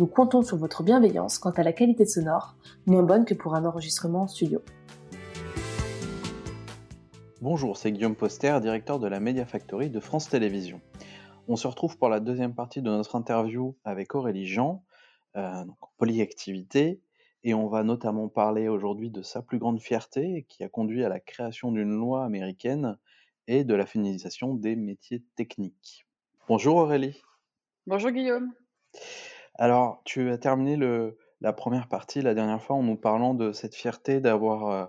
Nous comptons sur votre bienveillance quant à la qualité sonore, moins bonne que pour un enregistrement en studio. Bonjour, c'est Guillaume Poster, directeur de la Media Factory de France Télévisions. On se retrouve pour la deuxième partie de notre interview avec Aurélie Jean, euh, donc en polyactivité, et on va notamment parler aujourd'hui de sa plus grande fierté qui a conduit à la création d'une loi américaine et de la féminisation des métiers techniques. Bonjour Aurélie. Bonjour Guillaume. Alors, tu as terminé la première partie la dernière fois en nous parlant de cette fierté d'avoir euh,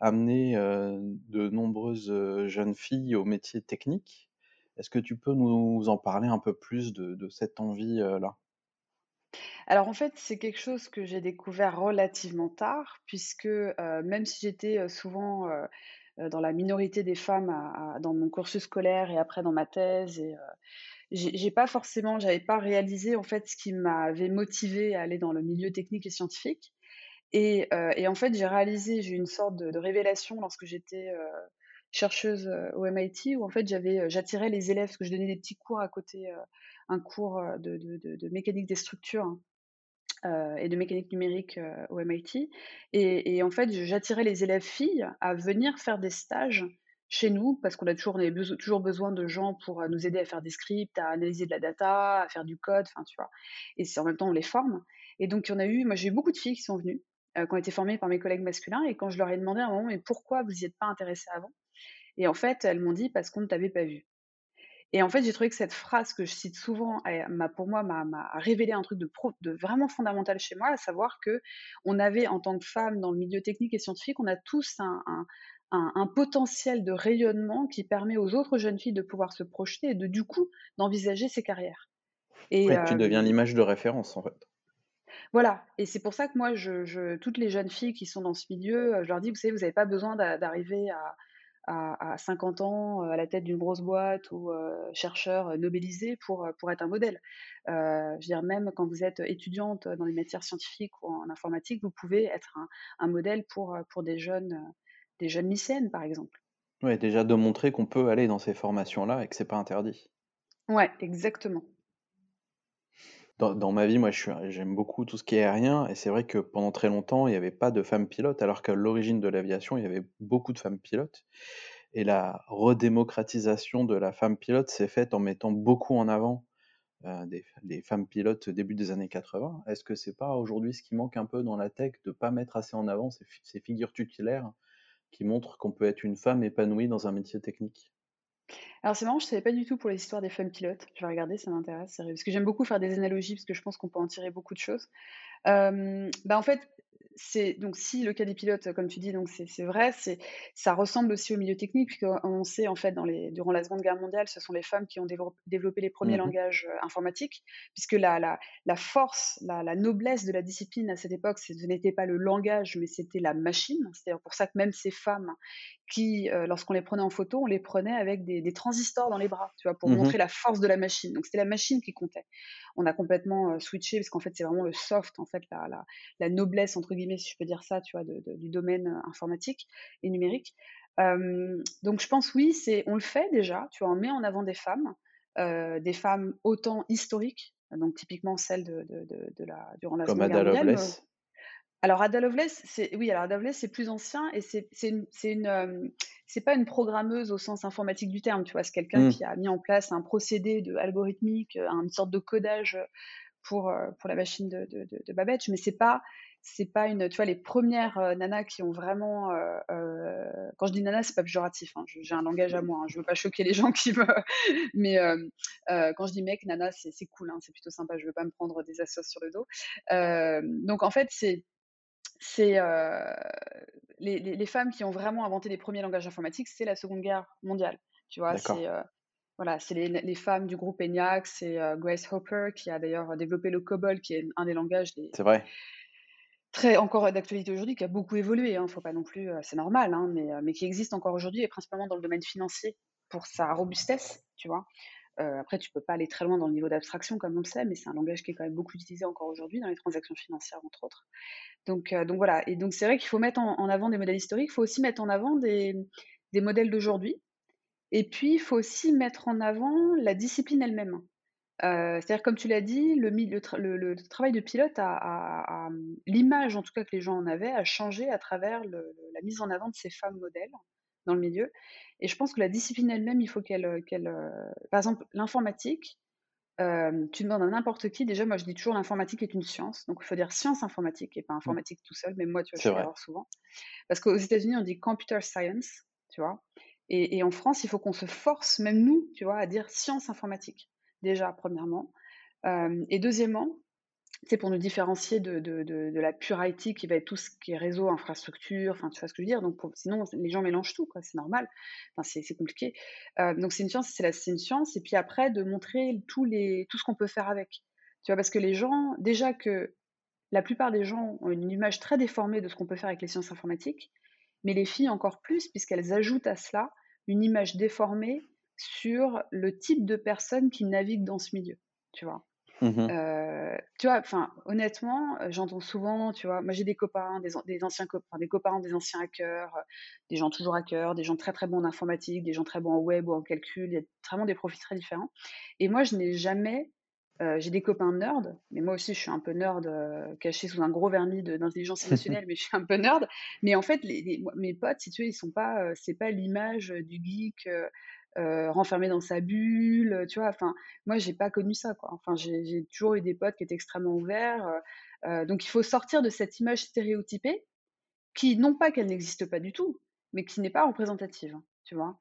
amené euh, de nombreuses euh, jeunes filles au métier technique. Est-ce que tu peux nous en parler un peu plus de, cette envie-là alors en fait, c'est quelque chose que j'ai découvert relativement tard, puisque même si j'étais souvent dans la minorité des femmes dans mon cursus scolaire et après dans ma thèse, et j'ai pas j'avais pas réalisé en fait ce qui m'avait motivé à aller dans le milieu technique et scientifique. Et, euh, et en fait, j'ai réalisé, j'ai eu une sorte de, révélation lorsque j'étais euh, chercheuse euh, au MIT, où en fait j'attirais les élèves, parce que je donnais des petits cours à côté, euh, un cours de, mécanique des structures hein, et de mécanique numérique au MIT. Et en fait, j'attirais les élèves filles à venir faire des stages chez nous, parce qu'on a toujours, on avait beso- toujours besoin de gens pour euh, nous aider à faire des scripts, à analyser de la data, à faire du code, enfin tu vois. Et c'est en même temps, on les forme. Et donc, en a eu, moi j'ai eu beaucoup de filles qui sont venues, euh, qui ont été formées par mes collègues masculins, et quand je leur ai demandé à un moment, mais pourquoi vous n'y êtes pas intéressés avant? Et en fait, elles m'ont dit, parce qu'on ne t'avait pas vu. Et en fait, j'ai trouvé que cette phrase que je cite souvent, m'a, pour moi, m'a, révélé un truc de, vraiment fondamental chez moi, à savoir que on avait, en tant que femme dans le milieu technique et scientifique, on a tous un- un- un potentiel de rayonnement qui permet aux autres jeunes filles de pouvoir se projeter et de, du coup, d'envisager ces carrières. Et, Ouais, tu deviens euh, l'image de référence en fait. voilà, et c'est pour ça que moi, je, je- toutes les jeunes filles qui sont dans ce milieu, euh, je leur dis, vous savez, vous n'avez pas besoin d'a- d'arriver à, à, à 50 ans euh, à la tête d'une grosse boîte ou euh, chercheur nobélisé pour, pour être un modèle. Euh, je veux dire, même quand vous êtes étudiante dans les matières scientifiques ou en informatique, vous pouvez être un, un modèle pour, pour des jeunes, des jeunes lycéennes, par exemple. Ouais, déjà de montrer qu'on peut aller dans ces formations-là et que c'est pas interdit. Ouais, exactement. Dans, dans ma vie, moi, je suis, j'aime beaucoup tout ce qui est aérien, et c'est vrai que pendant très longtemps, il n'y avait pas de femmes pilotes, alors qu'à l'origine de l'aviation, il y avait beaucoup de femmes pilotes. Et la redémocratisation de la femme pilote s'est faite en mettant beaucoup en avant euh, des, des femmes pilotes début des années 80. Est-ce que c'est pas aujourd'hui ce qui manque un peu dans la tech, de pas mettre assez en avant ces figures tutélaires qui montrent qu'on peut être une femme épanouie dans un métier technique? Alors c'est marrant, je savais pas du tout pour l'histoire des femmes pilotes. Je vais regarder, ça m'intéresse. Parce que j'aime beaucoup faire des analogies, parce que je pense qu'on peut en tirer beaucoup de choses. Bah, en fait, c'est donc si le cas des pilotes, comme tu dis, donc c'est vrai, c'est ça ressemble aussi au milieu technique, puisqu'on sait en fait dans les durant la Seconde Guerre mondiale, ce sont les femmes qui ont développé les premiers Mhm. langages, heu, informatiques, puisque la la la force, la la noblesse de la discipline à cette époque, ce n'était pas le langage, mais c'était la machine. C'est pour ça que même ces femmes qui, heu, lorsqu'on les prenait en photo, on les prenait avec des des transistors dans les bras, tu vois? Pour Mhm. montrer la force de la machine. Donc c'était la machine qui comptait. On a complètement, heu, switché parce qu'en fait, c'est vraiment le soft, en fait, la la la «noblesse» entre guillemets, si je peux dire ça, tu vois? De de du domaine, heu, informatique et numérique. Donc je pense oui, c'est on le fait déjà, tu vois? On met en avant des femmes, des femmes autant historiques, donc typiquement celles de de la durant la Comme Seconde Guerre mondiale. Alors Ada Lovelace, c'est oui, alors Ada Lovelace, c'est plus ancien et c'est une hem, c'est pas une programmeuse au sens informatique du terme, tu vois? C'est quelqu'un Hmm. qui a mis en place un procédé de algorithmique, heu, une sorte de codage, pour, heu, pour la machine de de de de Babbage, mais c'est pas c'est pas une tu vois? Les premières res nanas qui ont vraiment, quand je dis nana, c'est pas péjoratif, hein, j'ai un langage à moi, hein, je veux pas choquer les gens qui me mais quand je dis mec, nana, c'est cool, hein, c'est plutôt sympa, je veux pas me prendre des assos sur le dos. Donc en fait, c'est c'est, les les les femmes qui ont vraiment inventé les premiers langages informatiques, c'est la Seconde Guerre mondiale, tu vois? C'est, Voilà, c'est les, les femmes du groupe ENIAC, c'est euh, Grace Hopper qui a d'ailleurs développé le COBOL, qui est un des langages les, C'est vrai. très encore d'actualité aujourd'hui, qui a beaucoup évolué. Hein, faut pas non plus, c'est normal, hein, mais, mais qui existe encore aujourd'hui et principalement dans le domaine financier pour sa robustesse, tu vois. Euh, après, tu peux pas aller très loin dans le niveau d'abstraction comme on le sait, mais c'est un langage qui est quand même beaucoup utilisé encore aujourd'hui dans les transactions financières entre autres. Donc, euh, voilà. Et donc c'est vrai qu'il faut mettre en, avant des modèles historiques. Il faut aussi mettre en avant des, modèles d'aujourd'hui. Et puis, il faut aussi mettre en avant la discipline elle-même. Euh, c'est-à-dire, comme tu l'as dit, le, travail de pilote, a, l'image en tout cas que les gens en avaient, a changé à travers la mise en avant de ces femmes modèles dans le milieu. Et je pense que la discipline elle-même, il faut qu'elle, qu'elle, euh, par exemple, l'informatique, euh, tu demandes à n'importe qui, déjà, moi je dis toujours l'informatique est une science, donc il faut dire science informatique et pas Mm. informatique tout seul, mais moi, tu vois, je l'erreur souvent. Parce qu'aux États-Unis, on dit computer science, tu vois. Et, et en France, il faut qu'on se force, même nous, tu vois, à dire science informatique, déjà, premièrement. Euh, et deuxièmement, c'est pour nous différencier de, de, de, la pure IT qui va être tout ce qui est réseau, infrastructure, enfin, tu vois ce que je veux dire? Donc, sinon, les gens mélangent tout, c'est normal. Enfin, c'est compliqué. Euh, donc, c'est une science, c'est la- science. Et puis après, de montrer les, tout ce qu'on peut faire avec. Tu vois, parce que les gens, déjà que la plupart des gens ont une image très déformée de ce qu'on peut faire avec les sciences informatiques, mais les filles encore plus, puisqu'elles ajoutent à cela une image déformée sur le type de personnes qui naviguent dans ce milieu, tu vois? Euh, tu vois, enfin, honnêtement, j'entends souvent, tu vois, moi j'ai des copains, des, des anciens copains, des copains, des anciens hackers, euh, des gens toujours hackers, des gens très très bons en informatique, des gens très bons en web ou en calcul, il y a vraiment des profils très différents. Et moi, je n'ai jamais, euh, j'ai des copains nerds, mais moi aussi je suis un peu nerd, caché sous un gros vernis de- d'intelligence émotionnelle, mais je suis un peu nerd. Mais en fait, les, les- moi, mes potes, si tu veux, ils sont pas, c'est pas l'image du geek. Euh, euh, renfermé dans sa bulle, tu vois. Enfin, moi, j'ai pas connu ça, quoi. Enfin, j'ai toujours eu des potes qui étaient extrêmement ouverts. euh, euh, donc, il faut sortir de cette image stéréotypée qui, non pas qu'elle n'existe pas du tout, mais qui n'est pas représentative, tu vois.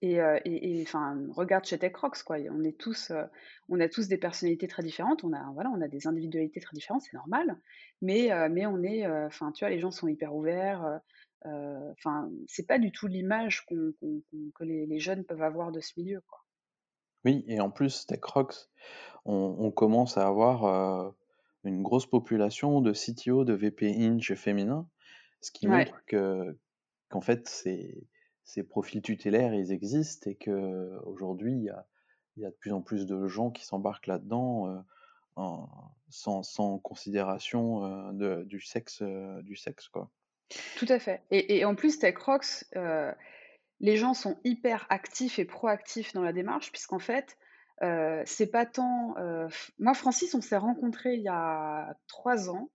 Et, euh, et, enfin, regarde chez TechRox, quoi. On est tous, euh, on a tous des personnalités très différentes. On a, voilà, on a des individualités très différentes, c'est normal. Mais, euh, mais on est, euh, enfin, tu vois, les gens sont hyper ouverts. Euh, Enfin, c'est pas du tout l'image que les, les jeunes peuvent avoir de ce milieu, quoi. Oui, et en plus, TechRox, on, on commence à avoir euh, une grosse population de CTO, de VP Inch féminins, ce qui Ouais. montre que qu'en fait, ces, ces profils tutélaires, ils existent et que aujourd'hui, il y a, il y a de plus en plus de gens qui s'embarquent là-dedans euh, sans, sans considération euh, de- du sexe, euh, du sexe, quoi. Tout à fait. Et, et en plus, TechRox, euh, les gens sont hyper actifs et proactifs dans la démarche, puisqu'en fait, euh, c'est pas tant. euh, moi, Francis, on s'est rencontrés il y a trois ans,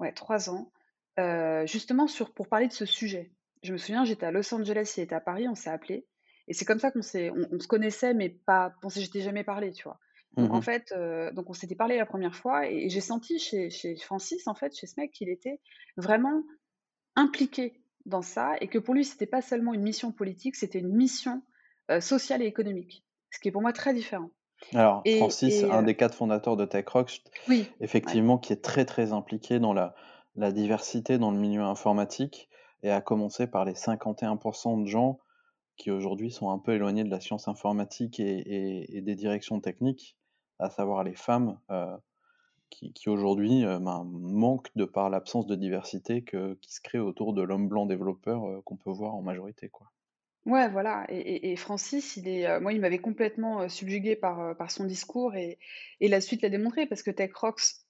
ouais, trois ans, euh, justement sur, pour parler de ce sujet. Je me souviens, j'étais à Los Angeles, il était à Paris, on s'est appelé, et c'est comme ça qu'on s'est, on, on se connaissait, mais pas, on s'était jamais parlé, tu vois. Donc en Mhm. fait, euh, donc on s'était parlé la première fois, et, et j'ai senti chez, chez Francis, en fait, chez ce mec, qu'il était vraiment impliqué dans ça et que pour lui, c'était pas seulement une mission politique, c'était une mission euh, sociale et économique, ce qui est pour moi très différent. Alors, Et, Francis, et, un euh, des quatre fondateurs de TechRox, oui, ouais, effectivement, qui est très très impliqué dans la, la diversité dans le milieu informatique, et à commencer par les 51% de gens qui aujourd'hui sont un peu éloignés de la science informatique et des directions techniques, à savoir les femmes, euh, qui, aujourd'hui euh, ben, manquent de par l'absence de diversité que, qui se crée autour de l'homme blanc développeur euh, qu'on peut voir en majorité. Quoi. ouais, voilà. Et, Francis, il est, euh, moi, il m'avait complètement subjugué par, par son discours et, et la suite l'a démontré parce que TechRox,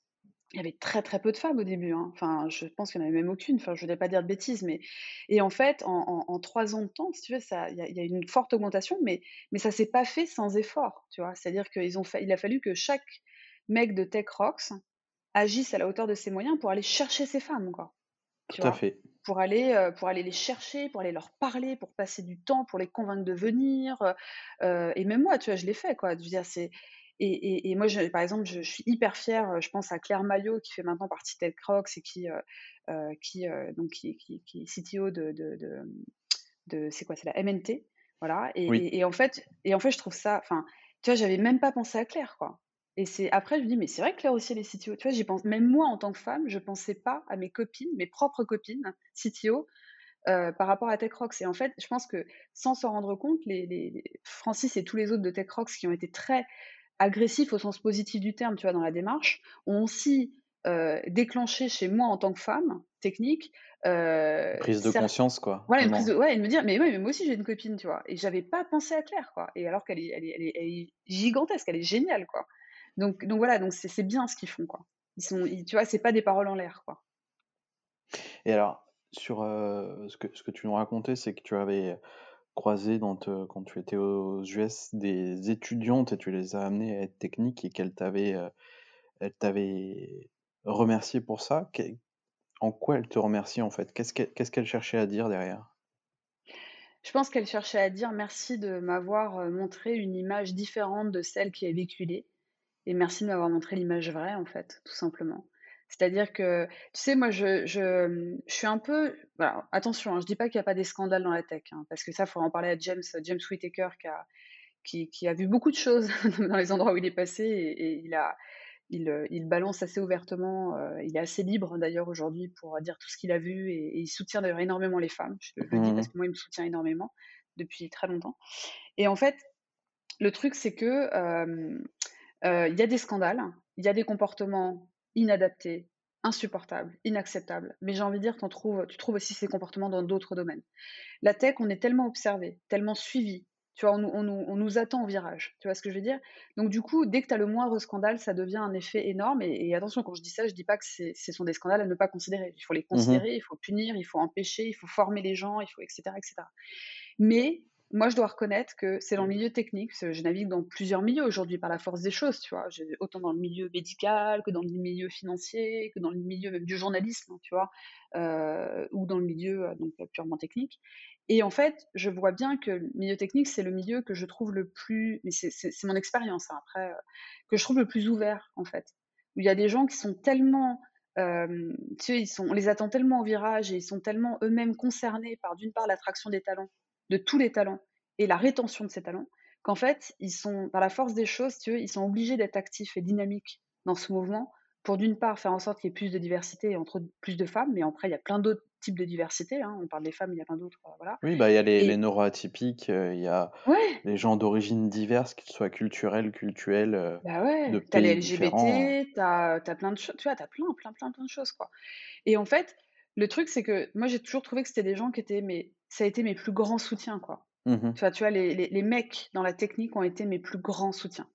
il y avait très très peu de femmes au début. hein. Enfin, je pense qu'il n'y en avait même aucune. Enfin, je ne voudrais pas dire de bêtises, mais et en fait, en, trois ans de temps, si tu veux, il y y a une forte augmentation, mais mais ça s'est pas fait sans effort. C'est-à-dire qu'ils a fallu que chaque mec de TechRox agisse à la hauteur de ses moyens pour aller chercher ces femmes, quoi. Tu Tout à vois, fait. pour aller, euh, pour aller les chercher, pour aller leur parler, pour passer du temps, pour les convaincre de venir. euh, euh, et même moi, tu vois, je l'ai fait, quoi. Je veux dire, c'est et, et, et moi, je, par exemple, je, je suis hyper fière. Je pense à Claire Maillot qui fait maintenant partie de TechRox et qui, euh, qui, donc qui, qui, qui est CTO de, de, de, de- c'est quoi, c'est la MNT, voilà. Et, Oui. et en fait, et en fait, je trouve ça, enfin, tu vois, j'avais même pas pensé à Claire, quoi. Et c'est après, je me dis, mais c'est vrai que Claire aussi, est CTO. Tu vois, j'y pense, même moi, en tant que femme, je pensais pas à mes copines, mes propres copines, CTO, par rapport à TechRox. Et en fait, je pense que sans s'en rendre compte, les, Francis et tous les autres de TechRox qui ont été très agressifs au sens positif du terme, tu vois, dans la démarche, ont aussi déclenché chez moi en tant que femme technique. prise de conscience, quoi. Voilà, une prise de, ouais, et me dire, mais, ouais, mais moi aussi j'ai une copine, tu vois. Et j'avais pas pensé à Claire, quoi. Et alors qu'elle est, elle est, elle est, gigantesque, elle est géniale, quoi. Donc, donc voilà, donc c'est bien ce qu'ils font, quoi. Ils sont, tu vois, c'est pas des paroles en l'air, quoi. Et alors, sur ce, que, ce que tu nous racontais, c'est que tu avais croisé dans quand tu étais aux US des étudiantes et tu les as amenées à être techniques et qu'elles t'avaient t'avait remercié pour ça. En quoi elle te remercie en fait? Qu'est-ce qu'elle cherchait à dire derrière? Je pense qu'elle cherchait à dire merci de m'avoir montré une image différente de celle qui est véhiculée et merci de m'avoir montré l'image vraie en fait, tout simplement. C'est-à-dire que, tu sais, moi, je, je, je suis un peu. attention, hein, je dis pas qu'il n'y a pas des scandales dans la tech, hein, parce que ça, il faudra en parler à James, James Whitaker, qui a, qui, qui a vu beaucoup de choses dans les endroits où il est passé, et, il, a, il, il, balance assez ouvertement. Euh, il est assez libre, d'ailleurs, aujourd'hui, pour dire tout ce qu'il a vu, et, il soutient d'ailleurs énormément les femmes. Je, le dis parce mmh. que moi, il me soutient énormément depuis très longtemps. Et en fait, le truc, c'est que euh, euh, il y a des scandales, il y a des comportements inadapté, insupportable, inacceptable. Mais j'ai envie de dire, en trouves, tu trouves aussi ces comportements dans d'autres domaines. La tech, on est tellement observé, tellement suivi. Tu vois, on, nous attend au virage. Tu vois ce que je veux dire? Donc, du coup, dès que tu as le moindre scandale, ça devient un effet énorme. Et, attention, quand je dis ça, je dis pas que ce sont des scandales à ne pas considérer. Il faut les mmh considérer, il faut punir, il faut empêcher, il faut former les gens, il faut, etc. etc. Mais moi, je dois reconnaître que c'est dans le milieu technique, je navigue dans plusieurs milieux aujourd'hui par la force des choses, tu vois, autant dans le milieu médical que dans le milieu financier, que dans le milieu même du journalisme, tu vois, euh, ou dans le milieu euh, donc purement technique. Et en fait, je vois bien que le milieu technique, c'est le milieu que je trouve le plus, mais c'est mon expérience hein, après, euh, que je trouve le plus ouvert en fait, où il y a des gens qui sont tellement tu sais, ils sont, on les attend tellement au virage et ils sont tellement eux-mêmes concernés par d'une part l'attraction des talents de tous les talents et la rétention de ces talents, qu'en fait, ils sont, par la force des choses, tu ils sont obligés d'être actifs et dynamiques dans ce mouvement pour d'une part faire en sorte qu'il y ait plus de diversité et entre plus de femmes, mais après il y a plein d'autres types de diversité. Hein. On parle des femmes, il y a plein d'autres. Euh, voilà. Oui, bah il y a les, neuroatypiques, euh, il y a les gens d'origine diverse, qu'ils soient culturels, culturels. Euh, bah ouais. T'as les LGBT, t'as as plein de choses. Tu vois, t'as plein, plein, plein, plein de choses quoi. Et en fait, le truc c'est que moi j'ai toujours trouvé que c'était des gens qui étaient mais ça a été mes plus grands soutiens, quoi. Mmh tu vois, tu vois les, les, mecs dans la technique ont été mes plus grands soutiens.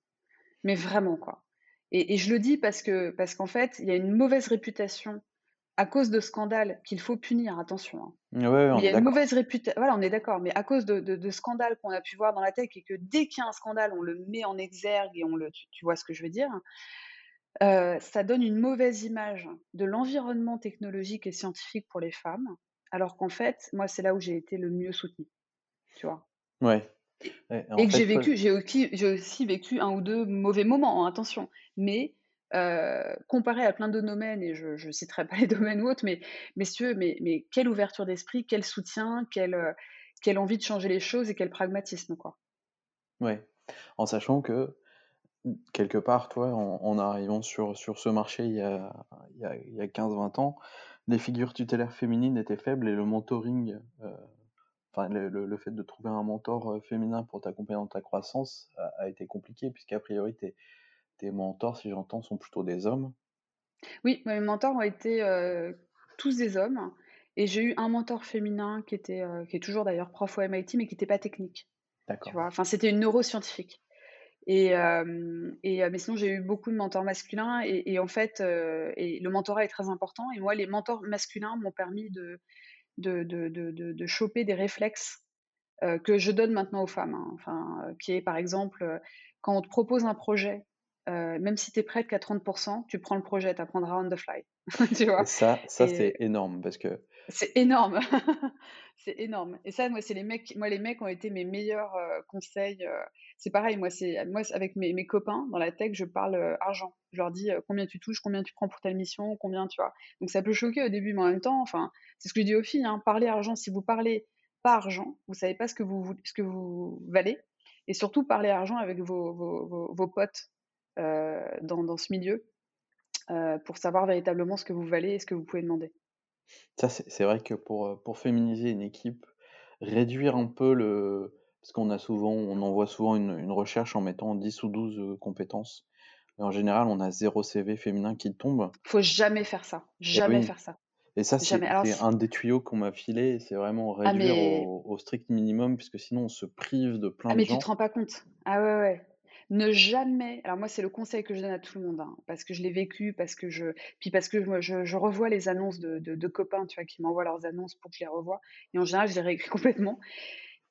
Mais vraiment, quoi. Et, et je le dis parce que parce qu'en fait, il y a une mauvaise réputation à cause de scandales qu'il faut punir, attention. Hein. il y a une mauvaise réputation, voilà, on est d'accord, mais à cause de, de, scandales qu'on a pu voir dans la tech et que dès qu'il y a un scandale, on le met en exergue et on le, tu, vois ce que je veux dire, euh, ça donne une mauvaise image de l'environnement technologique et scientifique pour les femmes alors qu'en fait, moi, c'est là où j'ai été le mieux soutenu, tu vois? Ouais. Et que j'ai vécu j'ai aussi vécu un ou deux mauvais moments, hein, attention. Mais, comparé à plein de domaines et je ne citerai pas les domaines ou autres, mais messieurs, mais mais quelle ouverture d'esprit, quel soutien, quelle, quelle envie de changer les choses et quel pragmatisme, quoi. Ouais. En sachant que, quelque part, toi, en arrivant sur sur ce marché il y a il y a il y a 15-20 ans les figures tutélaires féminines étaient faibles et le mentoring, euh, enfin le, fait de trouver un mentor euh, féminin pour t'accompagner dans ta croissance a, été compliqué, puisqu'a priori tes, tes mentors, si j'entends, sont plutôt des hommes. Oui, mes mentors ont été euh, tous des hommes. Et j'ai eu un mentor féminin qui était, qui est toujours d'ailleurs prof au MIT, mais qui n'était pas technique. D'accord. Enfin, c'était une neuroscientifique. Et, et mais sinon, j'ai eu beaucoup de mentors masculins et, en fait, et le mentorat est très important. Et moi, les mentors masculins m'ont permis de, de, de, de, de, choper des réflexes que je donne maintenant aux femmes. Hein. Enfin, qui est par exemple, quand on te propose un projet, même si tu es prête qu'à 30%, tu prends le projet, tu apprendras on the fly. tu vois? Ça, ça c'est énorme parce que c'est énorme. c'est énorme. Et ça, moi, c'est les mecs, moi, les mecs ont été mes meilleurs conseils. c'est pareil, moi, c'est, moi, avec mes, mes, copains dans la tech, je parle argent. Je leur dis combien tu touches, combien tu prends pour telle mission, combien, tu vois. Donc, ça peut choquer au début, mais en même temps, enfin, c'est ce que je dis aux filles, hein, parler argent. Si vous parlez pas argent, vous savez pas ce que vous, ce que vous valez. Et surtout, parler argent avec vos, vos, vos, potes dans, dans, ce milieu pour savoir véritablement ce que vous valez et ce que vous pouvez demander. Ça, c'est vrai que pour, pour féminiser une équipe, réduire un peu le parce qu'on a souvent on envoie souvent une une recherche en mettant 10 ou 12, compétences. en général, on a 0 CV féminin qui tombe. Faut jamais faire ça, jamais faire ça. Et ça, c'est un des tuyaux qu'on m'a filé, c'est vraiment ah, réduire au, strict minimum, puisque sinon on se prive de plein ah, de mais gens. tu te rends pas compte. Ah ouais, ouais. Ne jamais. Alors moi, c'est le conseil que je donne à tout le monde, hein, parce que je l'ai vécu, parce que je, puis parce que je, je, revois les annonces de, copains, tu vois, qui m'envoient leurs annonces pour que je les revoie. Et en général, je les réécris complètement.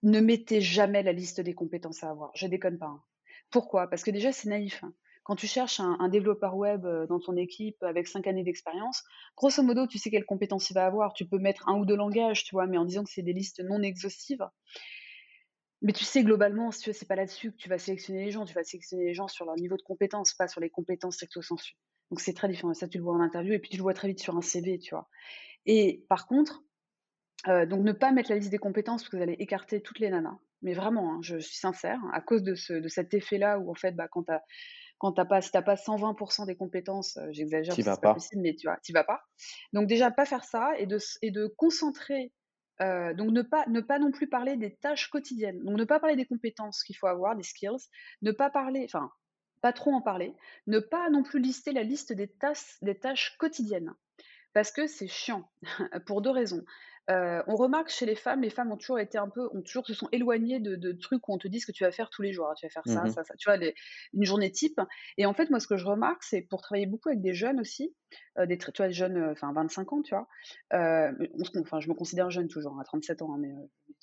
Ne mettez jamais la liste des compétences à avoir. Je déconne pas. Hein. Pourquoi? Parce que déjà, c'est naïf. Hein. Quand tu cherches un, développeur web euh, dans ton équipe avec cinq années d'expérience, grosso modo, tu sais quelles compétences il va avoir. Tu peux mettre un ou deux langages, tu vois, mais en disant que c'est des listes non exhaustives. Mais tu sais, globalement, si c'est pas là-dessus que tu vas sélectionner les gens. Tu vas sélectionner les gens sur leur niveau de compétences, pas sur les compétences stricto sensu. Donc c'est très différent. Ça, tu le vois en interview et puis tu le vois très vite sur un CV, tu vois. Et par contre, euh, donc ne pas mettre la liste des compétences parce que vous allez écarter toutes les nanas. Mais vraiment, hein, je suis sincère, à cause de, ce, de cet effet-là où en fait, bah, quand tu quand t'as pas, si t'as pas 120% des compétences, euh, j'exagère, c'est pas, pas possible, mais tu vois, t'y vas pas. Donc déjà pas faire ça et de, et de concentrer, euh, donc ne pas, ne pas non plus parler des tâches quotidiennes. Donc ne pas parler des compétences qu'il faut avoir, des skills, ne pas parler, enfin pas trop en parler, ne pas non plus lister la liste des des tâches quotidiennes, parce que c'est chiant pour deux raisons. Euh, on remarque chez les femmes, les femmes ont toujours été un peu, ont toujours se sont éloignées de, trucs où on te dit ce que tu vas faire tous les jours. Tu vas faire ça, mmh ça, ça. Tu vois, une journée type. Et en fait, moi, ce que je remarque, c'est pour travailler beaucoup avec des jeunes aussi, euh, des, tu vois, jeunes, euh, enfin 25 ans, tu vois. enfin, je me considère jeune toujours, à 37 ans, hein, mais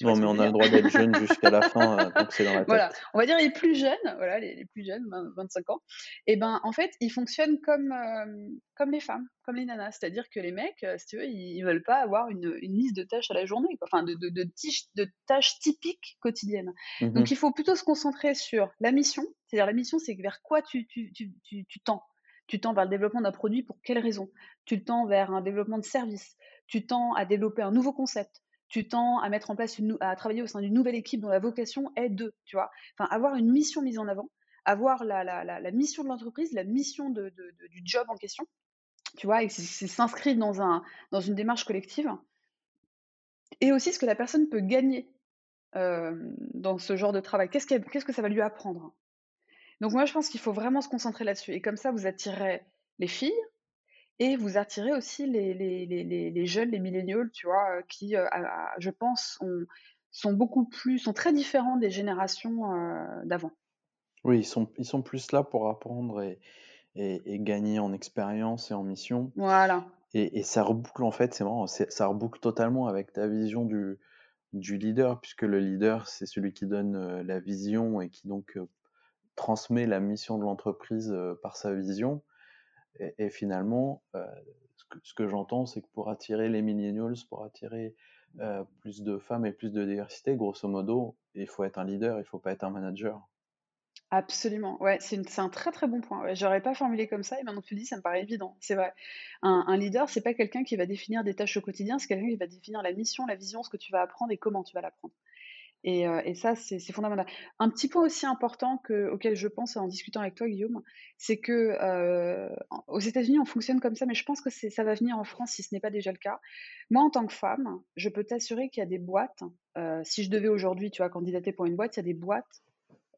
non, mais on a le droit d'être jeune jusqu'à la fin, tant que c'est dans la tête. Voilà, on va dire les plus jeunes, voilà, les, plus jeunes, 25 ans. Et ben, en fait, ils fonctionnent comme, comme les femmes, comme les nanas. C'est-à-dire que les mecs, euh, si tu veux, ils, ne veulent pas avoir une, une, liste de tâches à la journée, enfin, de, de, de, de, tâches typiques quotidiennes. Mmh Donc, il faut plutôt se concentrer sur la mission. C'est-à-dire, la mission, c'est vers quoi tu, tu, tu, tu, tu tends. Tu tends vers le développement d'un produit pour quelle raison? Tu tends vers un développement de service. Tu tends à développer un nouveau concept tu tends à mettre en place une, à travailler au sein d'une nouvelle équipe dont la vocation est de, tu vois, enfin avoir une mission mise en avant, avoir la, la, la, mission de l'entreprise, la mission de, du job en question, tu vois, et s'inscrire dans un dans une démarche collective, et aussi ce que la personne peut gagner euh, dans ce genre de travail. Qu'est-ce qu'est-ce que ça va lui apprendre? Donc moi, je pense qu'il faut vraiment se concentrer là-dessus, et comme ça, vous attirez les filles, et vous attirez aussi les, les, les, les jeunes, les milléniaux, tu vois, qui, je pense, sont beaucoup plus, sont très différents des générations d'avant. Oui, ils sont, ils sont plus là pour apprendre et, gagner en expérience et en mission. Voilà. Et, et ça reboucle, en fait, c'est marrant, ça reboucle totalement avec ta vision du, du leader, puisque le leader, c'est celui qui donne la vision et qui donc transmet la mission de l'entreprise par sa vision. Et, finalement, euh, ce que, j'entends, c'est que pour attirer les millennials, pour attirer euh, plus de femmes et plus de diversité, grosso modo, il faut être un leader, il ne faut pas être un manager. Absolument, ouais, c'est un très très bon point. J'aurais pas formulé comme ça, et maintenant que tu dis, ça me paraît évident. C'est vrai. Un, leader, c'est pas quelqu'un qui va définir des tâches au quotidien, c'est quelqu'un qui va définir la mission, la vision, ce que tu vas apprendre et comment tu vas l'apprendre. Euh, et, ça, c'est fondamental. Un petit point aussi important que, auquel je pense en discutant avec toi, Guillaume, c'est que euh, aux États-Unis, on fonctionne comme ça, mais je pense que ça va venir en France si ce n'est pas déjà le cas. Moi, en tant que femme, je peux t'assurer qu'il y a des boîtes. Euh, si je devais aujourd'hui, tu vois, candidater pour une boîte, il y a des boîtes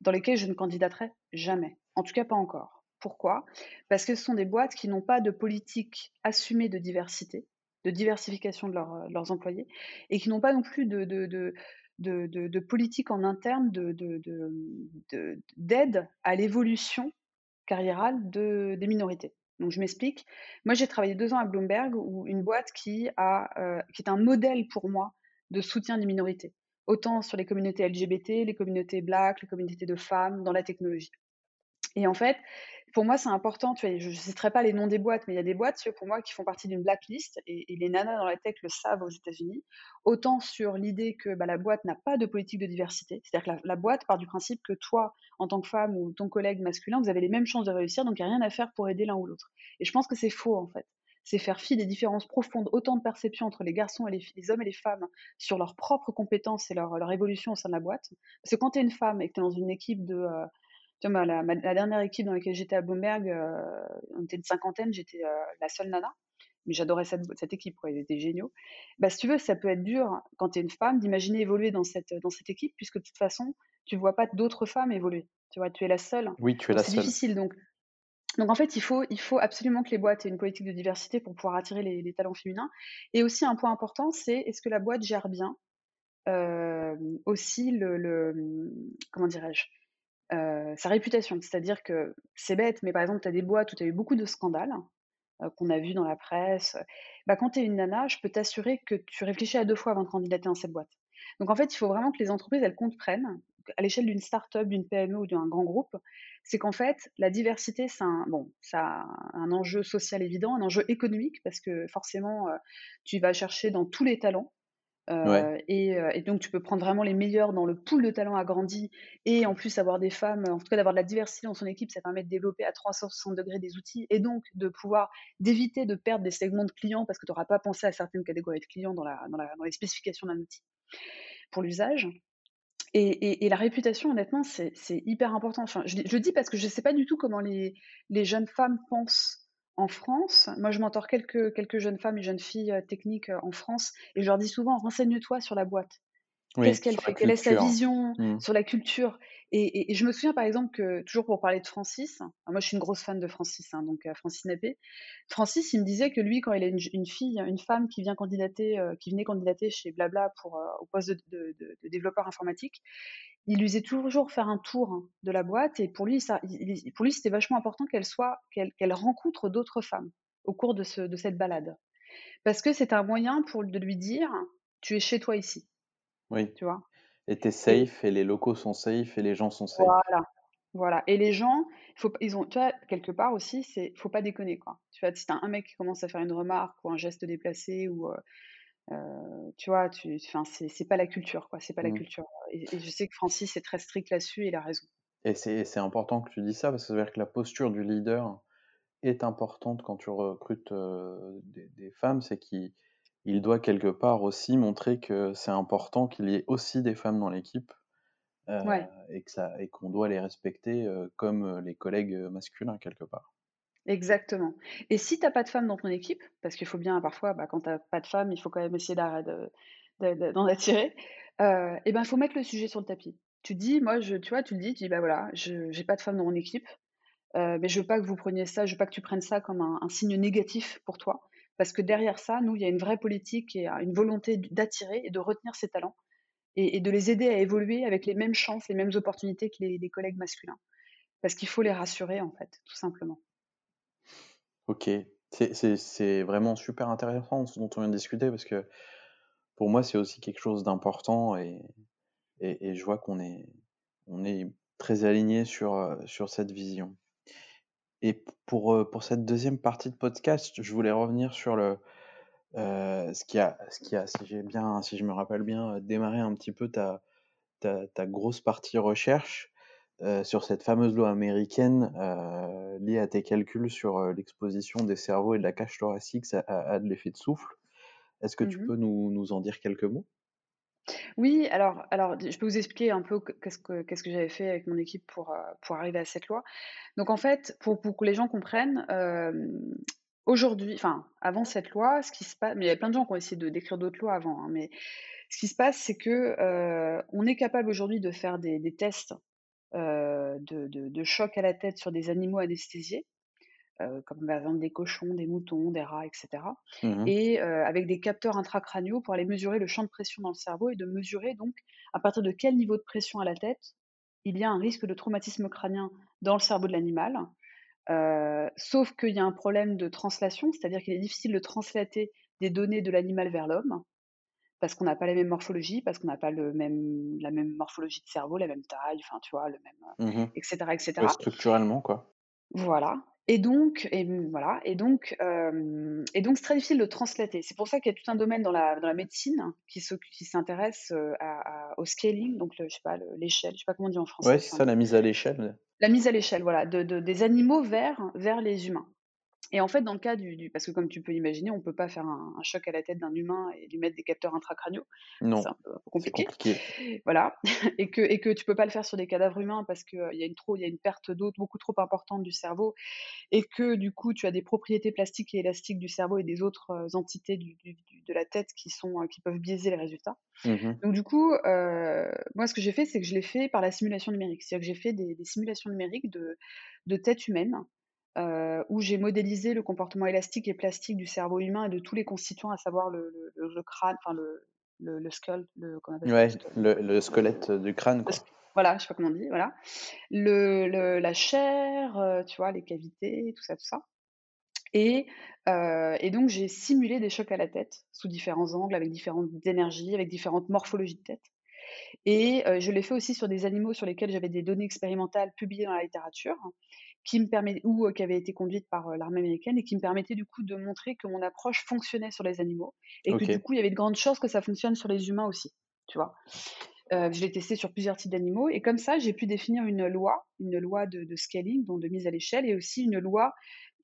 dans lesquelles je ne candidaterai jamais. En tout cas, pas encore. Pourquoi? Parce que ce sont des boîtes qui n'ont pas de politique assumée de diversité, de diversification de, leurs employés, et qui n'ont pas non plus de, politique en interne d'aide à l'évolution carriérale de, des minorités. Donc je m'explique. Moi j'ai travaillé deux ans à Bloomberg, une boîte euh, qui est un modèle pour moi de soutien des minorités, autant sur les communautés LGBT, les communautés black, les communautés de femmes, dans la technologie. Et en fait, pour moi, c'est important. Tu vois, je ne citerai pas les noms des boîtes, mais il y a des boîtes, pour moi, qui font partie d'une blacklist, et, et, les nanas dans la tech le savent aux États-Unis. Autant sur l'idée que bah, la boîte n'a pas de politique de diversité, c'est-à-dire que la, boîte part du principe que toi, en tant que femme ou ton collègue masculin, vous avez les mêmes chances de réussir, donc il n'y a rien à faire pour aider l'un ou l'autre. Et je pense que c'est faux, en fait. C'est faire fi des différences profondes, autant de perceptions entre les garçons et les, hommes et les femmes sur leurs propres compétences et leur, leur, évolution au sein de la boîte. Parce que quand tu es une femme et que tu es dans une équipe de. Euh, la, la, dernière équipe dans laquelle j'étais à Bloomberg, euh, on était une cinquantaine, j'étais euh, la seule nana. mais j'adorais cette, cette équipe, quoi, ils étaient géniaux. Bah, si tu veux, ça peut être dur quand tu es une femme d'imaginer évoluer dans cette, dans cette équipe, puisque de toute façon, tu vois pas d'autres femmes évoluer. Tu vois, tu es la seule. Oui, tu es la seule. C'est difficile, donc. Donc en fait, il faut, absolument que les boîtes aient une politique de diversité pour pouvoir attirer les, talents féminins. Et aussi un point important, c'est est-ce que la boîte gère bien euh, aussi le, le comment dirais-je euh, sa réputation? C'est-à-dire que c'est bête, mais par exemple, tu as des boîtes où tu as eu beaucoup de scandales euh, qu'on a vus dans la presse. Bah, quand tu es une nana, je peux t'assurer que tu réfléchis à deux fois avant de candidater dans cette boîte. Donc en fait, il faut vraiment que les entreprises, elles comprennent, à l'échelle d'une start-up, d'une PME ou d'un grand groupe, c'est qu'en fait, la diversité, c'est un, bon, ça un enjeu social évident, un enjeu économique, parce que forcément, tu vas chercher dans tous les talents. Euh, et, euh, et, donc, tu peux prendre vraiment les meilleurs dans le pool de talents agrandi et en plus avoir des femmes, en tout cas d'avoir de la diversité dans son équipe, ça permet de développer à 360 degrés des outils et donc de pouvoir d'éviter de perdre des segments de clients parce que tu n'auras pas pensé à certaines catégories de clients dans, la, dans, la, dans les spécifications d'un outil pour l'usage. Et, la réputation, honnêtement, c'est hyper important. Enfin, je, je, dis parce que je ne sais pas du tout comment les, les jeunes femmes pensent en France, moi je mentor quelques, quelques jeunes femmes et jeunes filles euh, techniques euh, en France et je leur dis souvent renseigne-toi sur la boîte. Qu'est-ce qu'elle fait Quelle est sa vision mmh. sur la culture et, je me souviens par exemple que, toujours pour parler de Francis, moi je suis une grosse fan de Francis, hein, donc euh, Francis Nappé, Francis il me disait que lui, quand il a une, fille, une femme qui vient candidater, qui venait candidater chez Blabla pour, au poste de, développeur informatique, il lui faisait toujours faire un tour de la boîte et pour lui, ça, pour lui c'était vachement important qu'elle soit, qu'elle rencontre d'autres femmes au cours de, ce, de cette balade. Parce que c'est un moyen pour de lui dire, tu es chez toi ici. Oui. Tu vois? Et tu es safe, et... les locaux sont safe, et les gens sont safe. Voilà. Voilà. Et les gens, faut, ils ont, tu vois, quelque part aussi, c'est, faut pas déconner, quoi. Tu vois, si t'as un mec qui commence à faire une remarque ou un geste déplacé ou, euh, tu vois, tu, enfin, c'est pas la culture, quoi. C'est pas la mmh. culture. Et, je sais que Francis est très strict là-dessus et il a raison. Et c'est important que tu dis ça parce que ça veut dire que la posture du leader est importante quand tu recrutes euh, des, des, femmes, c'est qu'il il doit quelque part aussi montrer que c'est important qu'il y ait aussi des femmes dans l'équipe euh, et qu'on doit les respecter euh, comme les collègues masculins quelque part. Exactement. Et si tu n'as pas de femmes dans ton équipe, parce qu'il faut bien parfois, bah, quand tu n'as pas de femmes, il faut quand même essayer d'en attirer, euh, et ben il faut mettre le sujet sur le tapis. Tu dis, moi, je, tu vois, tu le dis, tu dis, bah voilà, je n'ai pas de femmes dans mon équipe, euh, mais je veux pas que vous preniez ça, je veux pas que tu prennes ça comme un, signe négatif pour toi, parce que derrière ça, nous, il y a une vraie politique et une volonté d'attirer et de retenir ces talents et, de les aider à évoluer avec les mêmes chances, les mêmes opportunités que les collègues masculins, parce qu'il faut les rassurer en fait, tout simplement. Ok, c'est vraiment super intéressant ce dont on vient de discuter parce que pour moi c'est aussi quelque chose d'important et, je vois qu'on est, très aligné euh, sur cette vision. Et pour, pour cette deuxième partie de podcast, je voulais revenir sur le, euh, ce qui a, ce qui a si, j'ai bien, si je me rappelle bien, démarré un petit peu ta, ta, ta grosse partie recherche. Euh, sur cette fameuse loi américaine euh, liée à tes calculs sur l'exposition des cerveaux et de la cage thoracique à, de l'effet de souffle. Est-ce que tu mmh peux nous, nous, en dire quelques mots? Oui, alors, je peux vous expliquer un peu qu'est-ce que, qu'est-ce que j'avais fait avec mon équipe pour, pour arriver à cette loi. Donc en fait, pour, que les gens comprennent, aujourd'hui, enfin avant cette loi, ce qui se passe, mais il y a plein de gens qui ont essayé de d'écrire d'autres lois avant, hein, mais ce qui se passe, c'est que on est capable aujourd'hui de faire des, tests euh, de, choc à la tête sur des animaux anesthésiés, euh, comme par exemple des cochons, des moutons, des rats, etc. Et mmh euh, avec des capteurs intracraniaux pour aller mesurer le champ de pression dans le cerveau et de mesurer donc à partir de quel niveau de pression à la tête il y a un risque de traumatisme crânien dans le cerveau de l'animal. sauf qu'il y a un problème de translation, c'est-à-dire qu'il est difficile de translater des données de l'animal vers l'homme parce qu'on n'a pas la même morphologie, parce qu'on n'a pas le même, la même morphologie de cerveau, la même taille, enfin, tu vois, le même, etc., euh, etc. Mmh structurellement, quoi. Voilà. Et donc, et voilà, et donc, et donc, c'est très difficile de translater. C'est pour ça qu'il y a tout un domaine dans la, dans la médecine qui, s'intéresse à, au scaling, donc le, je sais pas, l'échelle, je sais pas comment on dit en français. Ouais, c'est ça, la mise à l'échelle. La mise à l'échelle, voilà, de, de, des animaux vers, vers les humains. Et en fait, dans le cas du, parce que comme tu peux l'imaginer, on peut pas faire un, choc à la tête d'un humain et lui mettre des capteurs intracraniaux. Non. C'est un peu compliqué. Voilà. Et que et que tu peux pas le faire sur des cadavres humains parce qu'il y a une trop, il y a une perte d'eau beaucoup trop importante du cerveau et que du coup, tu as des propriétés plastiques et élastiques du cerveau et des autres euh, entités de la tête qui sont euh, qui peuvent biaiser les résultats. Mmh Donc du coup, euh, moi, ce que j'ai fait, c'est que je l'ai fait par la simulation numérique. C'est-à-dire que j'ai fait des, des simulations numériques de de tête humaine euh, où j'ai modélisé le comportement élastique et plastique du cerveau humain et de tous les constituants, à savoir le, crâne, enfin le, le, skull, le, ouais, le, squelette du crâne. Quoi. Voilà, je sais pas comment on dit, voilà. Le, la chair, euh, tu vois, les cavités, tout ça, tout ça. Et, euh, et donc j'ai simulé des chocs à la tête sous différents angles, avec différentes énergies, avec différentes morphologies de tête. Et je l'ai fait aussi sur des animaux sur lesquels j'avais des données expérimentales publiées dans la littérature qui me permet, ou qui avait été conduite par l'armée américaine et qui me permettait du coup de montrer que mon approche fonctionnait sur les animaux et que du coup il y avait de grandes chances que ça fonctionne sur les humains aussi, tu vois. je l'ai testé sur plusieurs types d'animaux et comme ça j'ai pu définir une loi, une loi de, scaling, donc de mise à l'échelle et aussi une loi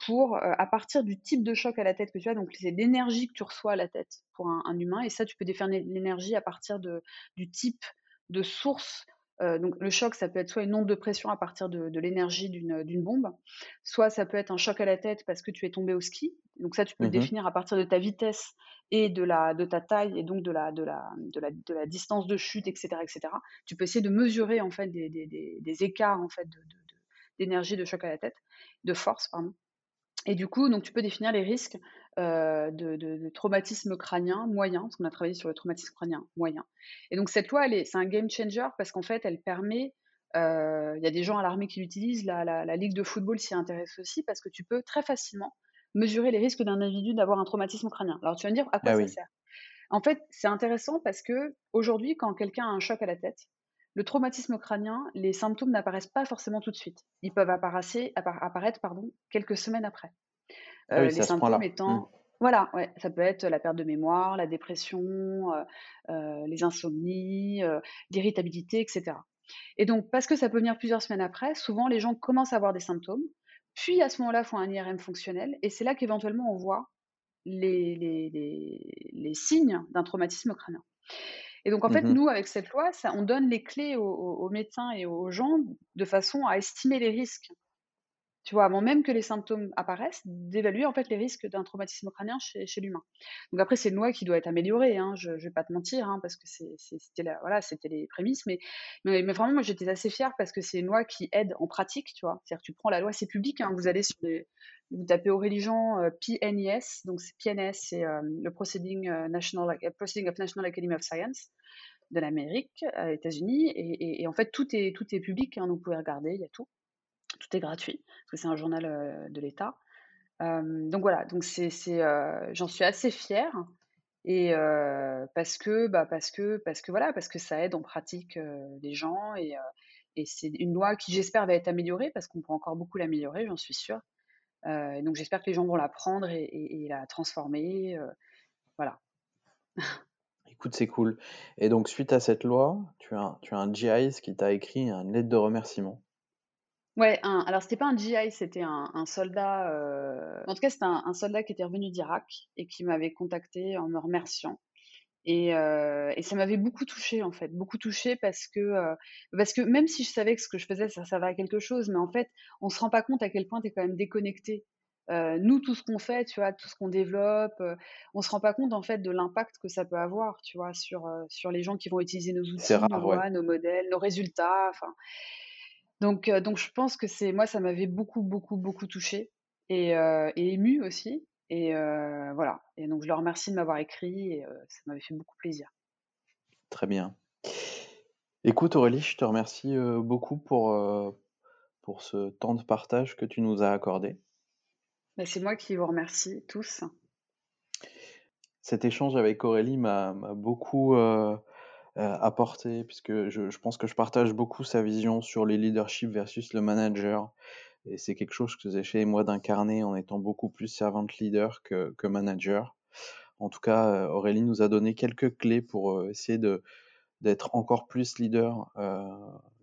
pour, à partir du type de choc à la tête que tu as, donc c'est l'énergie que tu reçois à la tête pour un, un humain et ça tu peux définir l'énergie à partir de, du type de source euh, donc le choc, ça peut être soit une onde de pression à partir de, l'énergie d'une bombe, soit ça peut être un choc à la tête parce que tu es tombé au ski. Donc ça, tu peux le mmh définir à partir de ta vitesse et de, la, de ta taille et donc de la, de, la, de, la, de la distance de chute, etc., etc. Tu peux essayer de mesurer en fait des, des, des écarts en fait d'énergie de, de choc à la tête, de force, pardon. Et du coup, donc tu peux définir les risques euh, de, traumatisme crânien moyen, parce qu'on a travaillé sur le traumatisme crânien moyen. Et donc cette loi, c'est un game changer parce qu'en fait, elle permet, euh, il y a des gens à l'armée qui l'utilisent, la, la, ligue de football s'y intéresse aussi, parce que tu peux très facilement mesurer les risques d'un individu d'avoir un traumatisme crânien. Alors tu vas me dire à quoi ah ça sert? En fait, c'est intéressant parce que aujourd'hui, quand quelqu'un a un choc à la tête, le traumatisme crânien, les symptômes n'apparaissent pas forcément tout de suite. Ils peuvent apparaître, pardon, quelques semaines après. Ah euh, les symptômes étant. Mmh. Voilà, ouais, ça peut être la perte de mémoire, la dépression, euh, euh, les insomnies, l'irritabilité, etc. Et donc, parce que ça peut venir plusieurs semaines après, souvent les gens commencent à avoir des symptômes, puis à ce moment-là font un IRM fonctionnel, et c'est là qu'éventuellement on voit les, les, signes d'un traumatisme crânien. Et donc, en fait, mmh nous, avec cette loi, ça, on donne les clés aux, médecins et aux gens de façon à estimer les risques tu vois, avant même que les symptômes apparaissent, d'évaluer en fait les risques d'un traumatisme crânien chez, l'humain. Donc après, c'est une loi qui doit être améliorée, hein, je ne vais pas te mentir, hein, parce que c'était voilà, les prémices, mais, mais, vraiment, moi j'étais assez fière parce que c'est une loi qui aide en pratique, tu vois. C'est-à-dire tu prends la loi, c'est public, hein, vous allez sur des, vous tapez Aurélie Jean euh, PNIS, donc c'est PNS, c'est euh, le Proceeding, euh, National, Proceeding of National Academy of Science de l'Amérique, États-Unis, et, et, en fait tout est, tout est public, hein, donc vous pouvez regarder, il y a tout tout est gratuit, parce que c'est un journal euh, de l'État. Euh, donc voilà, donc c'est, euh, j'en suis assez fière. Et parce que, bah parce que, parce que voilà, parce que ça aide en pratique les gens et, c'est une loi qui j'espère va être améliorée parce qu'on peut encore beaucoup l'améliorer, j'en suis sûre. donc j'espère que les gens vont la prendre et, et la transformer. voilà. Écoute, c'est cool. Et donc, suite à cette loi, tu as, tu as un GIS qui t'a écrit une lettre de remerciement. Ouais, un alors c'était pas un GI, c'était un soldat, euh, en tout cas, c'était un soldat qui était revenu d'Irak et qui m'avait contacté en me remerciant. Et euh, et ça m'avait beaucoup touché en fait, beaucoup touché parce que, euh, parce que même si je savais que ce que je faisais, ça servait à quelque chose, mais en fait, on se rend pas compte à quel point tu es quand même déconnecté. nous, tout ce qu'on fait, tu vois, tout ce qu'on développe, on se rend pas compte en fait de l'impact que ça peut avoir, tu vois, sur, sur les gens qui vont utiliser nos outils, nos nos modèles, nos résultats, enfin donc, euh, donc je pense que c'est moi, ça m'avait beaucoup, beaucoup, beaucoup touché et, euh, et ému aussi. Et euh, voilà. Et donc je leur remercie de m'avoir écrit et ça m'avait fait beaucoup plaisir. Très bien. Écoute Aurélie, je te remercie beaucoup pour, pour ce temps de partage que tu nous as accordé. Bah, c'est moi qui vous remercie tous. Cet échange avec Aurélie m'a beaucoup euh, apporter, puisque je, je, pense que je partage beaucoup sa vision sur les leadership versus le manager. Et c'est quelque chose que j'ai fait moi d'incarner en étant beaucoup plus servante leader que, que manager. En tout cas, euh, Aurélie nous a donné quelques clés pour euh, essayer de d'être encore plus leader euh,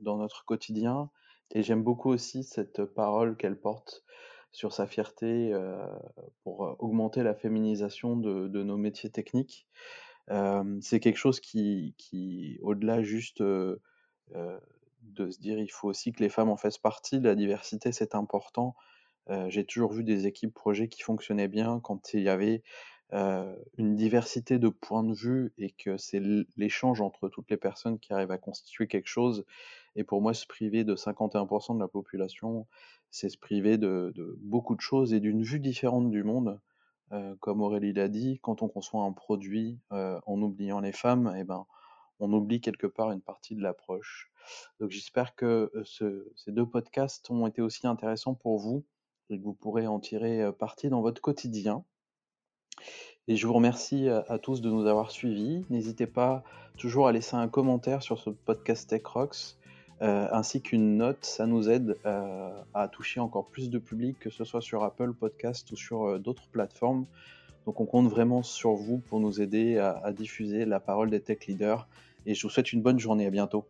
dans notre quotidien. Et j'aime beaucoup aussi cette parole qu'elle porte sur sa fierté pour augmenter la féminisation de, nos métiers techniques. C'est quelque chose qui, au-delà juste de se dire il faut aussi que les femmes en fassent partie, la diversité c'est important. J'ai toujours vu des équipes projets qui fonctionnaient bien quand il y avait une diversité de points de vue et que c'est l'échange entre toutes les personnes qui arrivent à constituer quelque chose. Et pour moi, se priver de 51% de la population, c'est se priver de, beaucoup de choses et d'une vue différente du monde. Comme Aurélie l'a dit, quand on conçoit un produit en oubliant les femmes, eh ben, on oublie quelque part une partie de l'approche. Donc j'espère que ces deux podcasts ont été aussi intéressants pour vous et que vous pourrez en tirer parti dans votre quotidien. Et je vous remercie à, tous de nous avoir suivis. N'hésitez pas toujours à laisser un commentaire sur ce podcast Tech Rocks, euh, ainsi qu'une note. Ça nous aide euh, à toucher encore plus de public, que ce soit sur Apple Podcast ou sur euh, d'autres plateformes. Donc on compte vraiment sur vous pour nous aider à diffuser la parole des tech leaders. Et je vous souhaite une bonne journée. À bientôt.